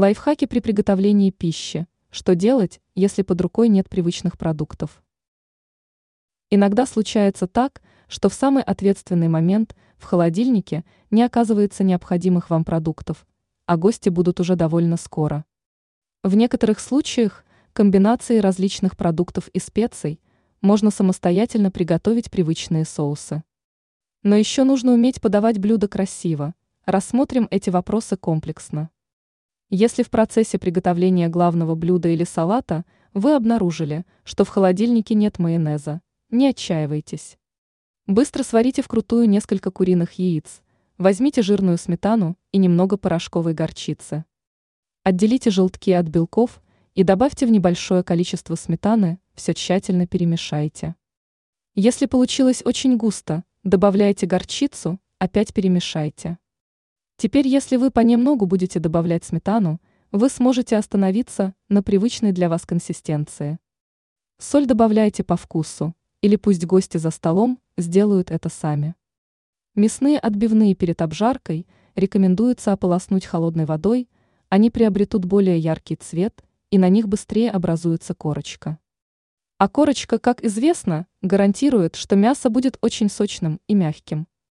Лайфхаки при приготовлении пищи. Что делать, если под рукой нет привычных продуктов? Иногда случается так, что в самый ответственный момент в холодильнике не оказывается необходимых вам продуктов, а гости будут уже довольно скоро. В некоторых случаях комбинацией различных продуктов и специй можно самостоятельно приготовить привычные соусы. Но еще нужно уметь подавать блюда красиво. Рассмотрим эти вопросы комплексно. Если в процессе приготовления главного блюда или салата вы обнаружили, что в холодильнике нет майонеза, не отчаивайтесь. Быстро сварите вкрутую несколько куриных яиц, возьмите жирную сметану и немного порошковой горчицы. Отделите желтки от белков и добавьте в небольшое количество сметаны, все тщательно перемешайте. Если получилось очень густо, добавляйте горчицу, опять перемешайте. Теперь, если вы понемногу будете добавлять сметану, вы сможете остановиться на привычной для вас консистенции. Соль добавляйте по вкусу, или пусть гости за столом сделают это сами. Мясные отбивные перед обжаркой рекомендуется ополоснуть холодной водой, они приобретут более яркий цвет и на них быстрее образуется корочка. А корочка, как известно, гарантирует, что мясо будет очень сочным и мягким.